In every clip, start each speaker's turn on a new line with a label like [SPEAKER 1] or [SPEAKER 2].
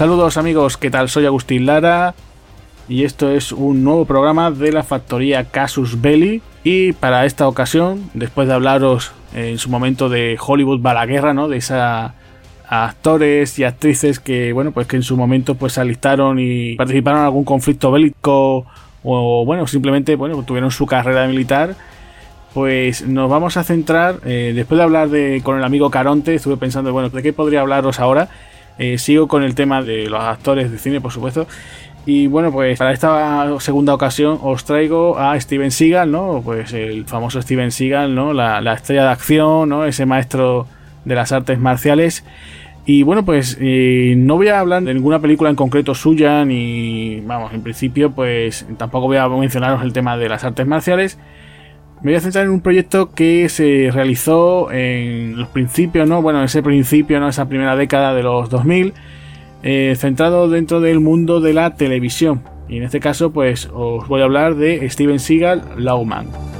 [SPEAKER 1] Saludos amigos, ¿qué tal? Soy Agustín Lara y esto es un nuevo programa de la factoría Casus Belli y para esta ocasión, después de hablaros en su momento de Hollywood va la guerra, ¿no? De esos actores y actrices que, bueno, pues que en su momento pues se alistaron y participaron en algún conflicto bélico o, bueno, simplemente, bueno, tuvieron su carrera militar pues nos vamos a centrar, eh, después de hablar de, con el amigo Caronte, estuve pensando, bueno, ¿de qué podría hablaros ahora? Eh, sigo con el tema de los actores de cine, por supuesto. Y bueno, pues para esta segunda ocasión os traigo a Steven Seagal, ¿no? Pues el famoso Steven Seagal, ¿no? La, estrella de acción, ¿no? Ese maestro de las artes marciales. Y bueno, pues eh, no voy a hablar de ninguna película en concreto suya, ni vamos, en principio, pues tampoco voy a mencionaros el tema de las artes marciales, me voy a centrar en un proyecto que se realizó en los principios, ¿no? Bueno, ese principio, ¿no? Esa primera década de los 2000, eh, centrado dentro del mundo de la televisión. Y en este caso, pues os voy a hablar de Steven Seagal Lawman.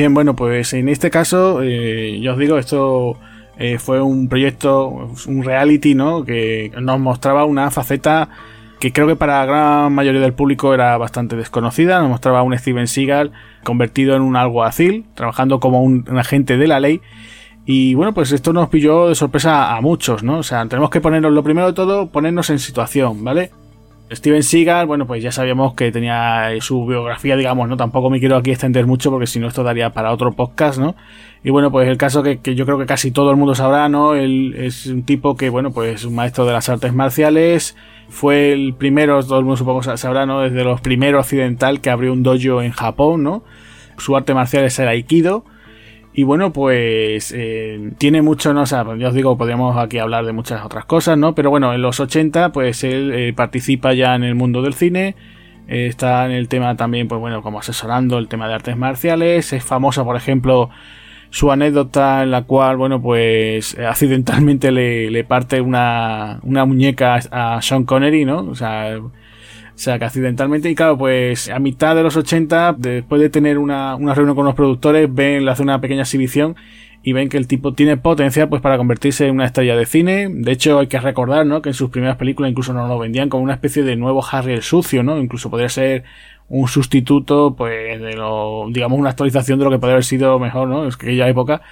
[SPEAKER 1] Bien, bueno, pues en este caso, eh, yo os digo, esto eh, fue un proyecto, un reality, ¿no? Que nos mostraba una faceta que creo que para la gran mayoría del público era bastante desconocida. Nos mostraba un Steven Seagal convertido en un alguacil, trabajando como un, agente de la ley. Y bueno, pues esto nos pilló de sorpresa a muchos, ¿no? O sea, tenemos que ponernos, lo primero de todo, ponernos en situación, ¿vale? Steven Seagal, bueno, pues ya sabíamos que tenía su biografía, digamos, ¿no? Tampoco me quiero aquí extender mucho porque si no esto daría para otro podcast, ¿no? Y bueno, pues el caso que, yo creo que casi todo el mundo sabrá, ¿no? Él es un tipo que, bueno, pues un maestro de las artes marciales, fue el primero, todo el mundo supongo sabrá, ¿no? Desde los primeros occidental que abrió un dojo en Japón, ¿no? Su arte marcial es el Aikido y bueno, pues eh, tiene mucho, no o sea, ya os digo, podríamos aquí hablar de muchas otras cosas, ¿no? Pero bueno, en los 80, pues él eh, participa ya en el mundo del cine, eh, está en el tema también, pues bueno, como asesorando el tema de artes marciales, es famoso, por ejemplo, su anécdota en la cual, bueno, pues accidentalmente le, le parte una, una muñeca a Sean Connery, ¿no? O sea, sea, que accidentalmente, y claro, pues a mitad de los 80, después de tener una, una reunión con los productores, ven, le hace una pequeña exhibición y ven que el tipo tiene potencial pues para convertirse en una estrella de cine. De hecho, hay que recordar, ¿no? Que en sus primeras películas incluso nos lo vendían como una especie de nuevo Harry el sucio, ¿no? Incluso podría ser un sustituto, pues, de lo, digamos, una actualización de lo que podría haber sido mejor, ¿no? Que aquella época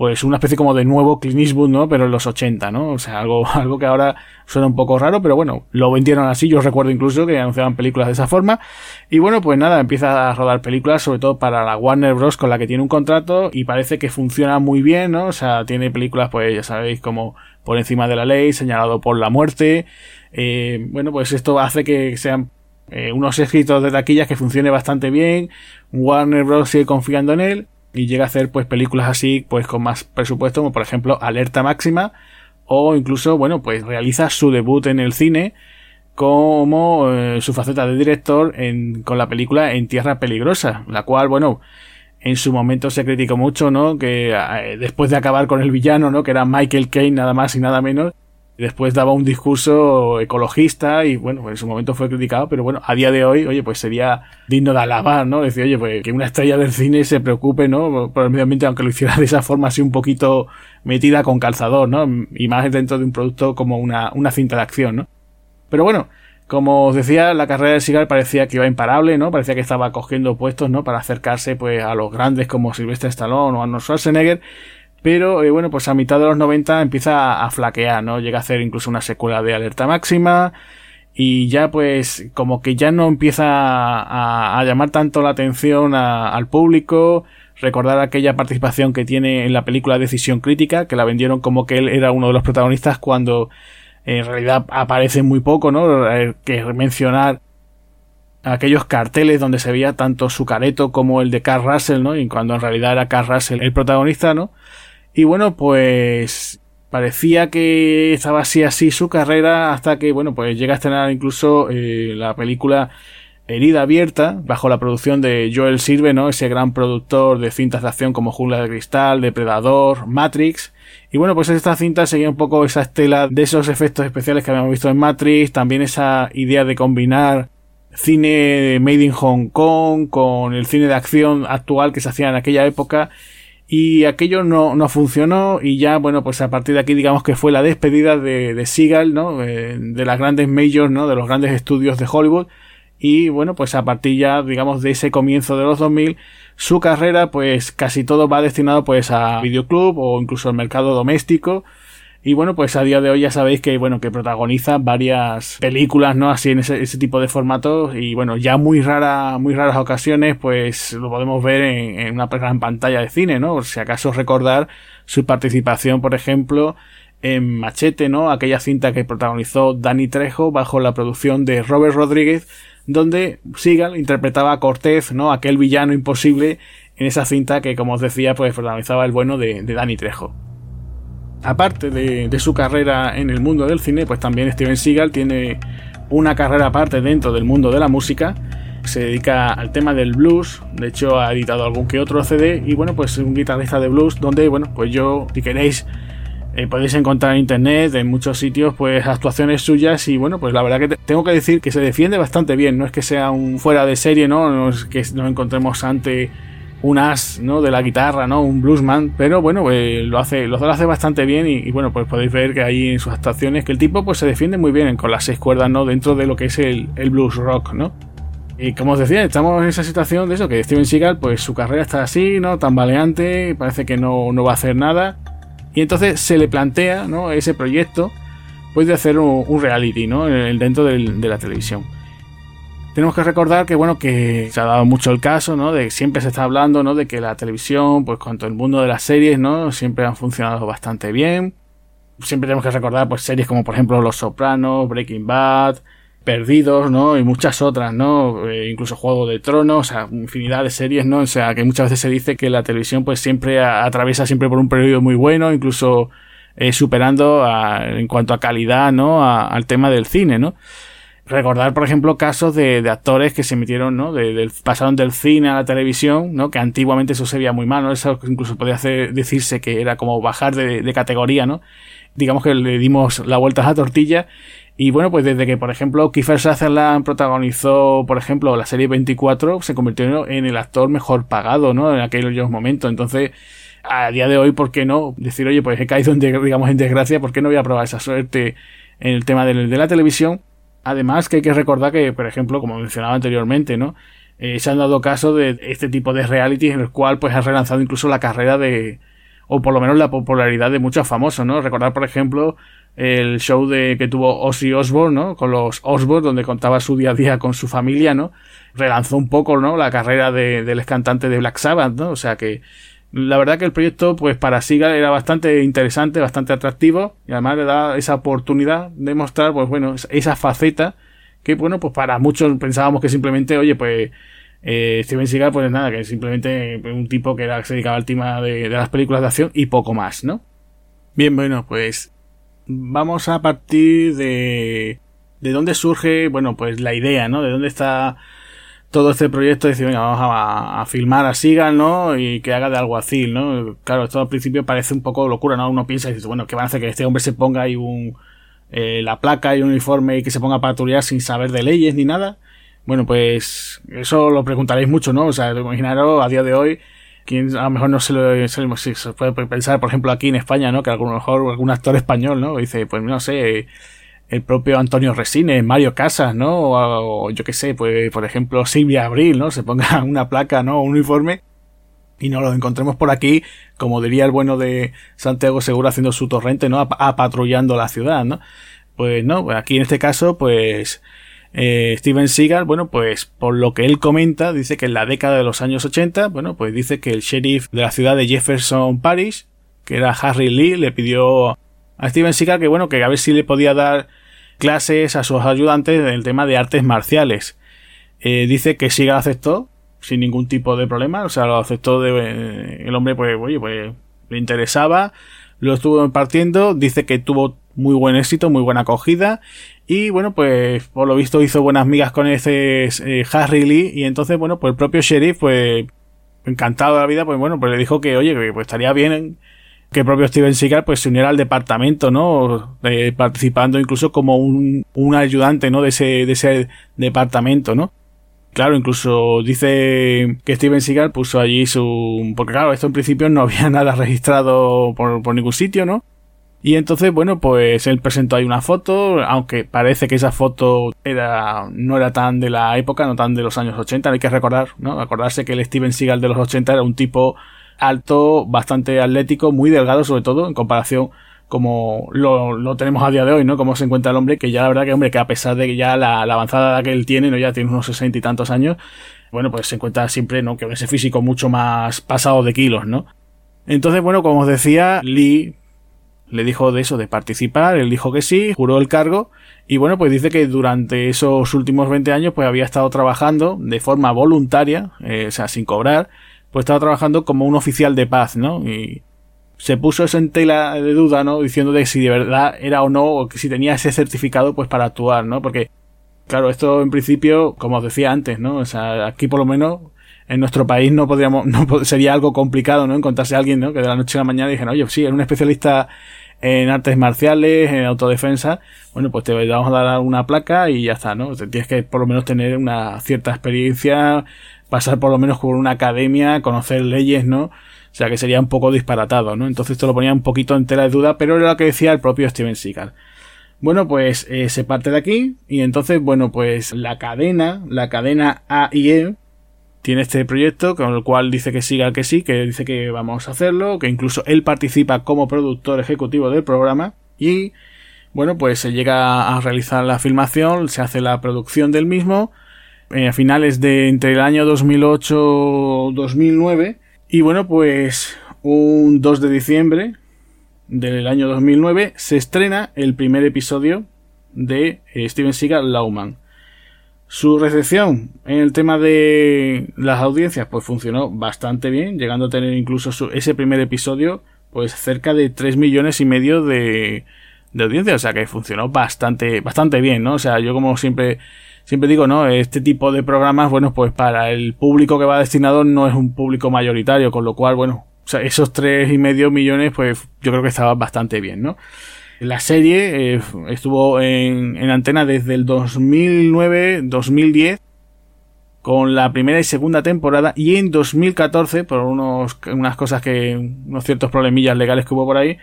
[SPEAKER 1] pues una especie como de nuevo Clint Eastwood, ¿no? Pero en los 80, ¿no? O sea, algo, algo que ahora suena un poco raro, pero bueno, lo vendieron así. Yo recuerdo incluso que anunciaban películas de esa forma. Y bueno, pues nada, empieza a rodar películas, sobre todo para la Warner Bros. con la que tiene un contrato y parece que funciona muy bien, ¿no? O sea, tiene películas, pues ya sabéis, como Por encima de la ley, señalado por la muerte. Eh, bueno, pues esto hace que sean eh, unos escritos de taquillas que funcione bastante bien. Warner Bros. sigue confiando en él. Y llega a hacer pues películas así pues con más presupuesto como por ejemplo Alerta Máxima o incluso bueno pues realiza su debut en el cine como eh, su faceta de director en, con la película En Tierra Peligrosa, la cual bueno en su momento se criticó mucho, ¿no? Que eh, después de acabar con el villano, ¿no? Que era Michael Caine nada más y nada menos, después daba un discurso ecologista y bueno, en su momento fue criticado, pero bueno, a día de hoy, oye, pues sería digno de alabar, ¿no? Decir, oye, pues que una estrella del cine se preocupe, ¿no? Por el medio ambiente, aunque lo hiciera de esa forma así un poquito metida con calzador, ¿no? Y más dentro de un producto como una, una cinta de acción, ¿no? Pero bueno, como os decía, la carrera de Seagal parecía que iba imparable, ¿no? Parecía que estaba cogiendo puestos, ¿no? Para acercarse, pues, a los grandes como Sylvester Stallone o Arnold Schwarzenegger. Pero, eh, bueno, pues a mitad de los 90 empieza a, flaquear, ¿no? Llega a hacer incluso una secuela de Alerta Máxima. Y ya, pues, como que ya no empieza a, llamar tanto la atención al público. Recordar aquella participación que tiene en la película Decisión Crítica, que la vendieron como que él era uno de los protagonistas cuando en realidad aparece muy poco, ¿no? Eh, que mencionar aquellos carteles donde se veía tanto su careto como el de Carl Russell, ¿no? Y cuando en realidad era Carl Russell el protagonista, ¿no? Y bueno, pues parecía que estaba así así su carrera hasta que, bueno, pues llega a estrenar incluso eh, la película Herida Abierta, bajo la producción de Joel Sirve, ¿no? Ese gran productor de cintas de acción como Jungla de Cristal, Depredador, Matrix, y bueno, pues esta cinta seguía un poco esa estela de esos efectos especiales que habíamos visto en Matrix, también esa idea de combinar cine made in Hong Kong con el cine de acción actual que se hacía en aquella época y aquello no, no funcionó y ya bueno pues a partir de aquí digamos que fue la despedida de, de Seagal ¿no? Eh, de las grandes majors ¿no? de los grandes estudios de Hollywood y bueno pues a partir ya digamos de ese comienzo de los 2000 su carrera pues casi todo va destinado pues a videoclub o incluso al mercado doméstico y bueno, pues a día de hoy ya sabéis que, bueno, que protagoniza varias películas, ¿no? Así en ese, tipo de formatos. Y bueno, ya muy rara, muy raras ocasiones, pues lo podemos ver en, una gran pantalla de cine, ¿no? si acaso recordar su participación, por ejemplo, en Machete, ¿no? Aquella cinta que protagonizó Danny Trejo bajo la producción de Robert Rodríguez donde Seagal interpretaba a Cortez, ¿no? Aquel villano imposible en esa cinta que, como os decía, pues protagonizaba el bueno de, de Danny Trejo. Aparte de, su carrera en el mundo del cine, pues también Steven Seagal tiene una carrera aparte dentro del mundo de la música. Se dedica al tema del blues, de hecho ha editado algún que otro CD y bueno, pues es un guitarrista de blues donde, bueno, pues yo, si queréis eh, podéis encontrar en internet, en muchos sitios, pues actuaciones suyas y bueno, pues la verdad que tengo que decir que se defiende bastante bien, no es que sea un fuera de serie, ¿no? No es que nos encontremos ante un as, ¿no? De la guitarra, ¿no? Un bluesman, pero bueno, eh, lo hace, lo hace bastante bien y, bueno, pues podéis ver que ahí en sus actuaciones que el tipo pues se defiende muy bien con las seis cuerdas, ¿no? Dentro de lo que es el, blues rock, ¿no? Y como os decía, estamos en esa situación de eso, que Steven Seagal, pues su carrera está así, ¿no? Tambaleante, parece que no, no va a hacer nada. Y entonces se le plantea, ¿no? Ese proyecto, pues de hacer un, reality, ¿no? Dentro de la televisión. Tenemos que recordar que, bueno, que se ha dado mucho el caso, ¿no? De siempre se está hablando, ¿no? De que la televisión, pues cuanto el mundo de las series, ¿no? Siempre han funcionado bastante bien. Siempre tenemos que recordar, pues, series como, por ejemplo, Los Sopranos, Breaking Bad, Perdidos, ¿no? Y muchas otras, ¿no? Eh, incluso Juego de Tronos, o sea, infinidad de series, ¿no? O sea, que muchas veces se dice que la televisión pues siempre atraviesa siempre por un periodo muy bueno, incluso eh, superando en cuanto a calidad, ¿no? al tema del cine, ¿no? Recordar, por ejemplo, casos de, actores que se metieron, ¿no? De, pasaron del cine a la televisión, ¿no? Que antiguamente eso se veía muy mal, ¿no? Eso incluso hacer, decirse que era como bajar de, de categoría, ¿no? Digamos que le dimos la vuelta a la tortilla y bueno, pues desde que, por ejemplo, Kiefer Sutherland protagonizó, por ejemplo, la serie 24, se convirtió en el actor mejor pagado, ¿no? En aquellos momentos. Entonces, a día de hoy, ¿por qué no? Decir, oye, pues he caído en, digamos, en desgracia, ¿por qué no voy a probar esa suerte en el tema de, la televisión? Además, que hay que recordar que, por ejemplo, como mencionaba anteriormente, ¿no? Eh, se han dado casos de este tipo de reality en el cual, pues, ha relanzado incluso la carrera de, o por lo menos la popularidad de muchos famosos, ¿no? Recordar, por ejemplo, el show de que tuvo Ozzy Osbourne, ¿no? Con los Osbourne, donde contaba su día a día con su familia, ¿no? Relanzó un poco, ¿no? La carrera de, del cantante de Black Sabbath, ¿no? O sea que la verdad que el proyecto, pues para Siga era bastante interesante, bastante atractivo y además le da esa oportunidad de mostrar, pues bueno, esa faceta que, bueno, pues para muchos pensábamos que simplemente, oye, pues Eh, Steven Seagal, pues nada, que simplemente un tipo que, era, se dedicaba al tema de, de las películas de acción y poco más, ¿no? Bien, bueno, pues vamos a partir de, de dónde surge, bueno, pues la idea, ¿no? De dónde está todo este proyecto de decir, vamos a, filmar a Seagal, ¿no? Y que haga de alguacil, ¿no? Claro, esto al principio parece un poco locura, ¿no? Uno piensa y dice, bueno, ¿qué van a hacer que este hombre se ponga ahí un, eh, la placa y un uniforme y que se ponga a patrullar sin saber de leyes ni nada? Bueno, pues eso lo preguntaréis mucho, ¿no? O sea, imaginaros a día de hoy, quien a lo mejor no se lo, se puede pensar, por ejemplo, aquí en España, ¿no? Que a lo mejor algún actor español, ¿no? Dice, pues no sé, el propio Antonio Resines, Mario Casas, ¿no? O, yo qué sé, pues por ejemplo Silvia Abril, ¿no? Se ponga una placa, ¿no? Un uniforme y no lo encontremos por aquí, como diría el bueno de Santiago Seguro haciendo su torrente, ¿no? Apatrullando la ciudad, ¿no? Pues no, pues aquí en este caso, pues eh, Steven Seagal, bueno, pues por lo que él comenta, dice que en la década de los años 80, bueno, pues dice que el sheriff de la ciudad de Jefferson Parish, que era Harry Lee, le pidió a Steven Seagal que bueno, que a ver si le podía dar clases a sus ayudantes en el tema de artes marciales. Eh, dice que Siga aceptó sin ningún tipo de problema, o sea, lo aceptó de, eh, el hombre, pues, oye, pues le interesaba, lo estuvo impartiendo, dice que tuvo muy buen éxito, muy buena acogida y bueno, pues por lo visto hizo buenas migas con ese eh, Harry Lee y entonces, bueno, pues el propio sheriff, pues encantado de la vida, pues bueno, pues le dijo que, oye, que pues estaría bien que el propio Steven Seagal pues se uniera al departamento, ¿no? participando incluso como un, un ayudante, ¿no? De ese, de ese departamento, ¿no? Claro, incluso dice que Steven Seagal puso allí su... Porque claro, esto en principio no había nada registrado por, por ningún sitio, ¿no? Y entonces, bueno, pues él presentó ahí una foto, aunque parece que esa foto era, no era tan de la época, no tan de los años 80, hay que recordar, ¿no? Acordarse que el Steven Seagal de los 80 era un tipo alto, bastante atlético, muy delgado sobre todo, en comparación como lo, lo, tenemos a día de hoy, ¿no? Como se encuentra el hombre, que ya la verdad que, hombre, que a pesar de que ya la, avanzada que él tiene, ¿no? Ya tiene unos sesenta y tantos años, bueno, pues se encuentra siempre, ¿no? Que ese físico mucho más pasado de kilos, ¿no? Entonces, bueno, como os decía, Lee le dijo de eso, de participar, él dijo que sí, juró el cargo, y bueno, pues dice que durante esos últimos 20 años, pues había estado trabajando de forma voluntaria, eh, o sea, sin cobrar, pues estaba trabajando como un oficial de paz, ¿no? Y se puso eso en tela de duda, ¿no? Diciendo de si de verdad era o no, o que si tenía ese certificado, pues para actuar, ¿no? Porque, claro, esto en principio, como os decía antes, ¿no? O sea, aquí por lo menos en nuestro país no podríamos, no sería algo complicado, ¿no? Encontrarse a alguien, ¿no? Que de la noche a la mañana dijeron, oye, sí, era un especialista en artes marciales, en autodefensa, bueno, pues te vamos a dar una placa y ya está, ¿no? Tienes que por lo menos tener una cierta experiencia, pasar por lo menos por una academia, conocer leyes, ¿no? O sea que sería un poco disparatado, ¿no? Entonces esto lo ponía un poquito en tela de duda, pero era lo que decía el propio Steven Seagal. Bueno, pues eh, se parte de aquí y entonces, bueno, pues la cadena, la cadena AIE, tiene este proyecto con el cual dice que siga que sí, que dice que vamos a hacerlo, que incluso él participa como productor ejecutivo del programa y bueno, pues se llega a realizar la filmación, se hace la producción del mismo eh, a finales de entre el año 2008-2009 y bueno, pues un 2 de diciembre del año 2009 se estrena el primer episodio de eh, Steven Seagal Lauman. Su recepción en el tema de las audiencias pues funcionó bastante bien, llegando a tener incluso ese primer episodio pues cerca de 3 millones y medio de, de audiencia, o sea que funcionó bastante bastante bien, ¿no? O sea, yo como siempre siempre digo, ¿no? Este tipo de programas, bueno, pues para el público que va destinado no es un público mayoritario, con lo cual, bueno, esos tres y medio millones, pues yo creo que estaba bastante bien, ¿no? La serie eh, estuvo en, en, antena desde el 2009-2010 con la primera y segunda temporada y en 2014 por unos unas cosas que unos ciertos problemillas legales que hubo por ahí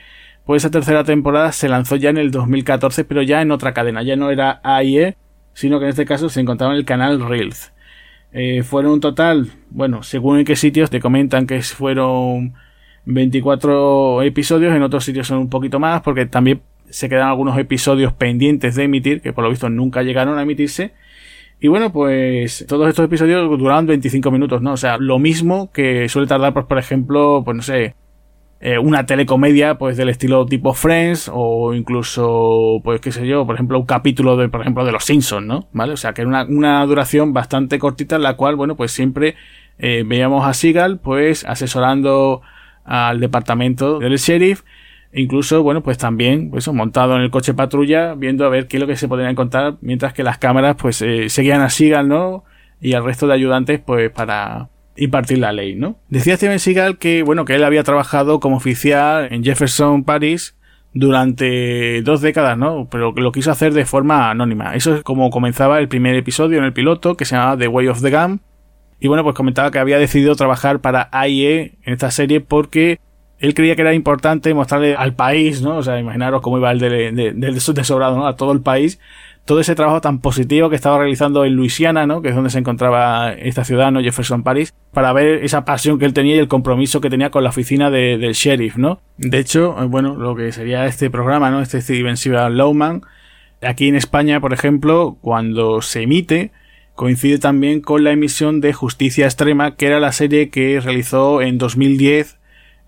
[SPEAKER 1] pues esa tercera temporada se lanzó ya en el 2014 pero ya en otra cadena ya no era AIE sino que en este caso se encontraba en el canal Reels eh, fueron un total bueno según en qué sitios te comentan que fueron 24 episodios, en otros sitios son un poquito más, porque también se quedan algunos episodios pendientes de emitir, que por lo visto nunca llegaron a emitirse. Y bueno, pues todos estos episodios duraban 25 minutos, ¿no? O sea, lo mismo que suele tardar, pues, por ejemplo, pues no sé, eh, una telecomedia pues del estilo tipo Friends o incluso pues qué sé yo por ejemplo un capítulo de por ejemplo de los Simpsons no vale o sea que era una, una duración bastante cortita en la cual bueno pues siempre eh, veíamos a Seagal pues asesorando al departamento del sheriff incluso bueno pues también pues montado en el coche patrulla viendo a ver qué es lo que se podía encontrar mientras que las cámaras pues eh, seguían a Seagal no y al resto de ayudantes pues para impartir la ley, ¿no? Decía Steven Seagal que, bueno, que él había trabajado como oficial en Jefferson, Paris, durante dos décadas, ¿no? Pero lo quiso hacer de forma anónima. Eso es como comenzaba el primer episodio en el piloto, que se llamaba The Way of the Gun. Y bueno, pues comentaba que había decidido trabajar para AIE en esta serie porque él creía que era importante mostrarle al país, ¿no? O sea, imaginaros cómo iba el de, de, de sobrado, ¿no? A todo el país todo ese trabajo tan positivo que estaba realizando en Luisiana, ¿no? que es donde se encontraba esta ciudad, ¿no? Jefferson Paris, para ver esa pasión que él tenía y el compromiso que tenía con la oficina del sheriff, ¿no? De hecho, eh, bueno, lo que sería este programa, ¿no? Este Steven Seagal Lowman, aquí en España, por ejemplo, cuando se emite, coincide también con la emisión de Justicia Extrema, que era la serie que realizó en 2010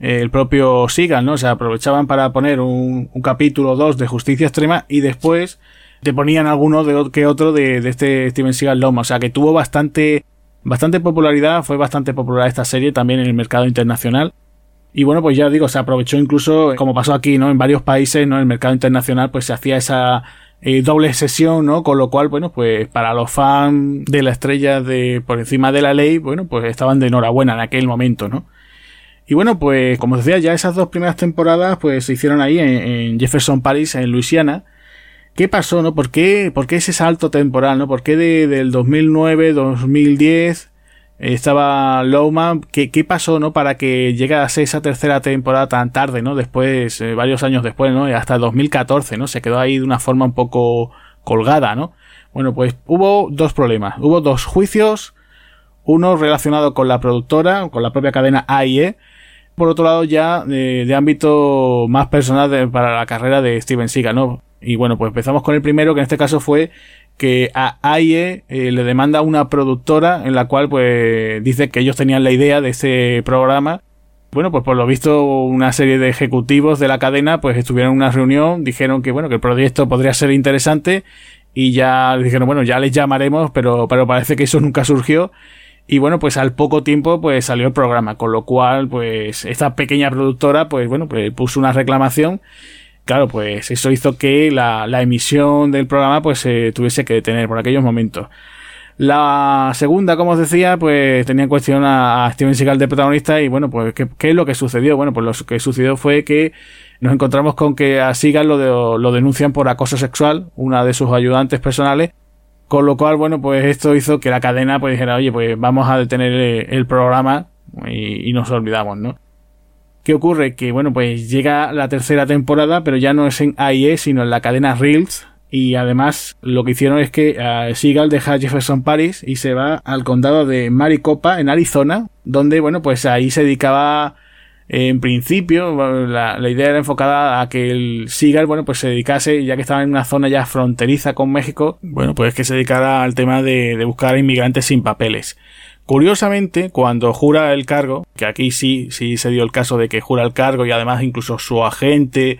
[SPEAKER 1] eh, el propio Seagal, ¿no? O sea, aprovechaban para poner un, un capítulo 2 de Justicia Extrema y después te ponían alguno de, que otro de, este Steven Seagal Loma. O sea que tuvo bastante, bastante popularidad, fue bastante popular esta serie también en el mercado internacional. Y bueno, pues ya digo, se aprovechó incluso, como pasó aquí, ¿no? En varios países, ¿no? En el mercado internacional, pues se hacía esa eh, doble sesión, ¿no? Con lo cual, bueno, pues para los fans de la estrella de por encima de la ley, bueno, pues estaban de enhorabuena en aquel momento, ¿no? Y bueno, pues como decía, ya esas dos primeras temporadas, pues se hicieron ahí en, en Jefferson Paris, en Luisiana. ¿Qué pasó, no? ¿Por qué, por qué ese salto temporal, no? ¿Por qué de, del 2009, 2010 estaba Lowman? ¿Qué, ¿Qué pasó, no? Para que llegase esa tercera temporada tan tarde, ¿no? Después, eh, varios años después, ¿no? Hasta 2014, ¿no? Se quedó ahí de una forma un poco colgada, ¿no? Bueno, pues hubo dos problemas. Hubo dos juicios. Uno relacionado con la productora, con la propia cadena AIE. Por otro lado, ya de, ámbito más personal para la carrera de Steven Seagal, ¿no? Y bueno, pues empezamos con el primero, que en este caso fue que a AIE eh, le demanda una productora en la cual pues dice que ellos tenían la idea de ese programa. Bueno, pues por lo visto una serie de ejecutivos de la cadena pues estuvieron en una reunión, dijeron que bueno, que el proyecto podría ser interesante y ya dijeron, bueno, ya les llamaremos, pero, pero parece que eso nunca surgió. Y bueno, pues al poco tiempo pues salió el programa, con lo cual pues esta pequeña productora pues bueno, pues puso una reclamación claro, pues eso hizo que la, emisión del programa pues se tuviese que detener por aquellos momentos. La segunda, como os decía, pues tenía en cuestión a, Steven Seagal de protagonista y bueno, pues ¿qué, es lo que sucedió? Bueno, pues lo que sucedió fue que nos encontramos con que a Seagal lo, lo denuncian por acoso sexual, una de sus ayudantes personales, con lo cual, bueno, pues esto hizo que la cadena pues dijera, oye, pues vamos a detener el, programa y, y nos olvidamos, ¿no? ¿Qué ocurre? Que bueno, pues llega la tercera temporada, pero ya no es en AIE, sino en la cadena Reels. Y además lo que hicieron es que uh, Seagal deja Jefferson Paris y se va al condado de Maricopa, en Arizona, donde bueno, pues ahí se dedicaba en principio, la, idea era enfocada a que el Seagal, bueno, pues se dedicase, ya que estaba en una zona ya fronteriza con México, bueno, pues que se dedicara al tema de, de buscar inmigrantes sin papeles. Curiosamente, cuando jura el cargo, que aquí sí, sí se dio el caso de que jura el cargo y además incluso su agente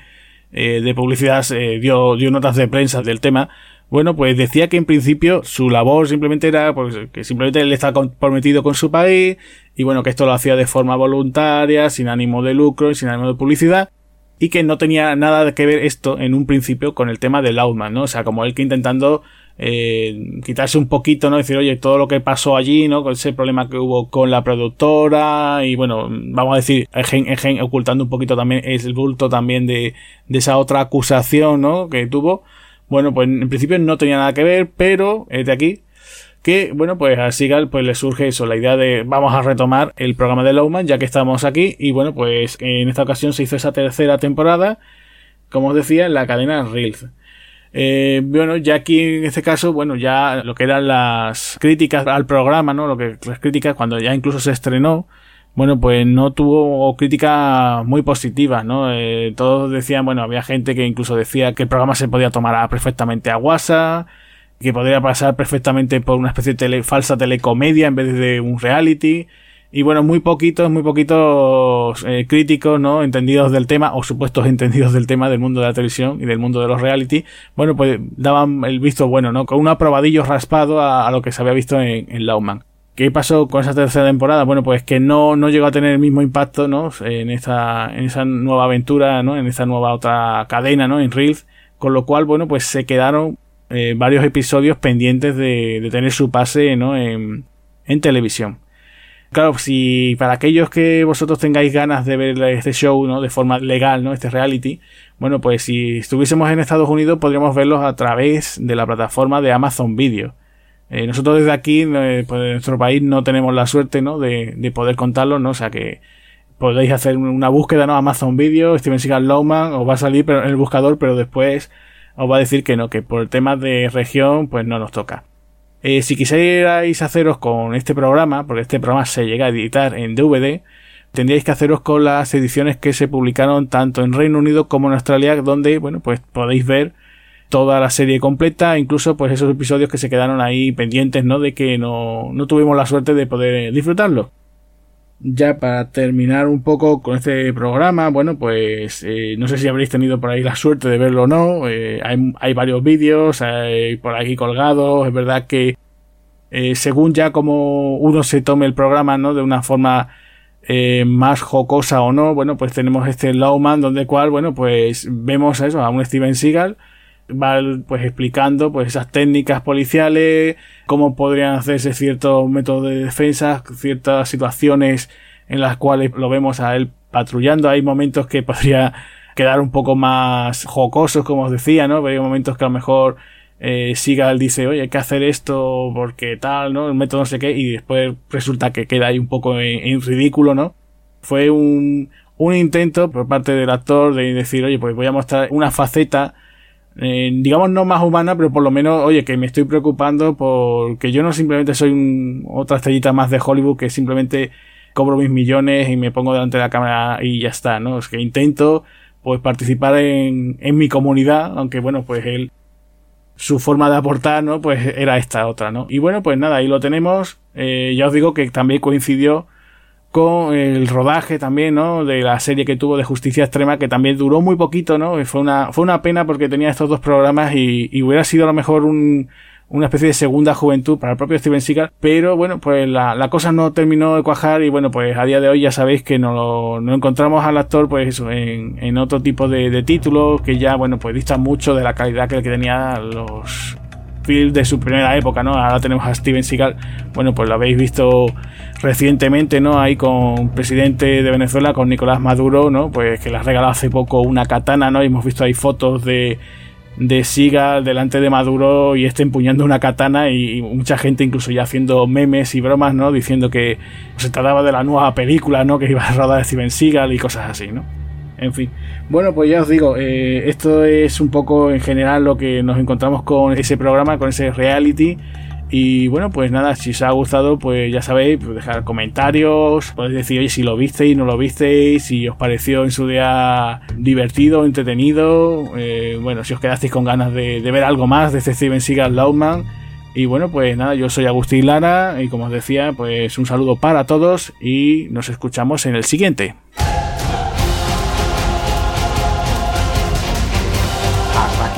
[SPEAKER 1] eh, de publicidad eh, dio, notas de prensa del tema, bueno, pues decía que en principio su labor simplemente era pues, que simplemente él está comprometido con su país y bueno, que esto lo hacía de forma voluntaria, sin ánimo de lucro y sin ánimo de publicidad y que no tenía nada que ver esto en un principio con el tema de Loudman, ¿no? O sea, como él que intentando eh, quitarse un poquito, ¿no? Decir, oye, todo lo que pasó allí, ¿no? Con ese problema que hubo con la productora y bueno, vamos a decir, gen, ocultando un poquito también el bulto también de, de esa otra acusación, ¿no? Que tuvo. Bueno, pues en principio no tenía nada que ver, pero es de aquí que, bueno, pues a Seagal pues le surge eso, la idea de vamos a retomar el programa de Lowman ya que estamos aquí y bueno, pues en esta ocasión se hizo esa tercera temporada, como os decía, en la cadena Reels. Eh, bueno, ya aquí en este caso, bueno, ya lo que eran las críticas al programa, ¿no? Lo que las críticas cuando ya incluso se estrenó, bueno, pues no tuvo críticas muy positivas, ¿no? Eh, todos decían, bueno, había gente que incluso decía que el programa se podía tomar perfectamente a WhatsApp, que podría pasar perfectamente por una especie de falsa telecomedia en vez de un reality. Y bueno, muy poquitos, muy poquitos eh, críticos, ¿no? Entendidos del tema, o supuestos entendidos del tema del mundo de la televisión y del mundo de los reality, bueno, pues daban el visto bueno, ¿no? Con un aprobadillo raspado a, lo que se había visto en, en. ¿Qué pasó con esa tercera temporada? Bueno, pues que no, no llegó a tener el mismo impacto, ¿no? En esa, en esa nueva aventura, ¿no? En esa nueva otra cadena, ¿no? En Reels. Con lo cual, bueno, pues se quedaron eh, varios episodios pendientes de, de tener su pase, ¿no? En, en televisión. Claro, si para aquellos que vosotros tengáis ganas de ver este show, ¿no? De forma legal, ¿no? Este reality, bueno, pues si estuviésemos en Estados Unidos podríamos verlos a través de la plataforma de Amazon Video. Eh, nosotros desde aquí, eh, pues en nuestro país, no tenemos la suerte, ¿no? De, de poder contarlo, ¿no? O sea que podéis hacer una búsqueda, ¿no? Amazon Video, Steven Seagal Lowman, os va a salir en el buscador, pero después os va a decir que no, que por el tema de región, pues no nos toca. Eh, si quisierais haceros con este programa, porque este programa se llega a editar en DVD, tendríais que haceros con las ediciones que se publicaron tanto en Reino Unido como en Australia, donde, bueno, pues podéis ver toda la serie completa, incluso pues esos episodios que se quedaron ahí pendientes, ¿no? De que no, no tuvimos la suerte de poder disfrutarlo. Ya para terminar un poco con este programa, bueno, pues eh, no sé si habréis tenido por ahí la suerte de verlo o no. Eh, hay, hay, varios vídeos por aquí colgados. Es verdad que eh, según ya como uno se tome el programa, ¿no? De una forma más jocosa o no, bueno, pues tenemos este Lawman donde cual, bueno, pues vemos a eso, a un Steven Seagal va pues explicando pues esas técnicas policiales, cómo podrían hacerse ciertos métodos de defensa, ciertas situaciones en las cuales lo vemos a él patrullando. Hay momentos que podría quedar un poco más jocosos, como os decía, ¿no? Hay momentos que a lo mejor eh, Sigal dice, oye, hay que hacer esto porque tal, ¿no? El método no sé qué, y después resulta que queda ahí un poco en, en ridículo, ¿no? Fue un, un intento por parte del actor de decir, oye, pues voy a mostrar una faceta eh, digamos no más humana, pero por lo menos, oye, que me estoy preocupando porque yo no simplemente soy un, otra estrellita más de Hollywood que simplemente cobro mis millones y me pongo delante de la cámara y ya está, ¿no? Es que intento pues participar en, en mi comunidad, aunque bueno, pues él su forma de aportar, ¿no? Pues era esta otra, ¿no? Y bueno, pues nada, ahí lo tenemos. Eh, ya os digo que también coincidió con el rodaje también, ¿no? De la serie que tuvo de Justicia Extrema, que también duró muy poquito, ¿no? fue una, fue una pena porque tenía estos dos programas y, y hubiera sido a lo mejor un, una especie de segunda juventud para el propio Steven Seagal, pero bueno, pues la, la cosa no terminó de cuajar y bueno, pues a día de hoy ya sabéis que no, no encontramos al actor pues en, en otro tipo de, de títulos que ya, bueno, pues distan mucho de la calidad que, que tenía los de su primera época, ¿no? Ahora tenemos a Steven Seagal, bueno, pues lo habéis visto recientemente, ¿no? Ahí con presidente de Venezuela, con Nicolás Maduro, ¿no? Pues que le ha regalado hace poco una katana, ¿no? Y hemos visto ahí fotos de, de Seagal delante de Maduro y este empuñando una katana y, mucha gente incluso ya haciendo memes y bromas, ¿no? Diciendo que se trataba de la nueva película, ¿no? Que iba a rodar Steven Seagal y cosas así, ¿no? En fin. Bueno, pues ya os digo, eh, esto es un poco en general lo que nos encontramos con ese programa, con ese reality. Y bueno, pues nada, si os ha gustado, pues ya sabéis, pues dejar comentarios, podéis decir, oye, si lo visteis, no lo visteis, si os pareció en su día divertido, entretenido, eh, bueno, si os quedasteis con ganas de, ver algo más de este Steven Seagal Lawman. Y bueno, pues nada, yo soy Agustín Lara y como os decía, pues un saludo para todos y nos escuchamos en el siguiente.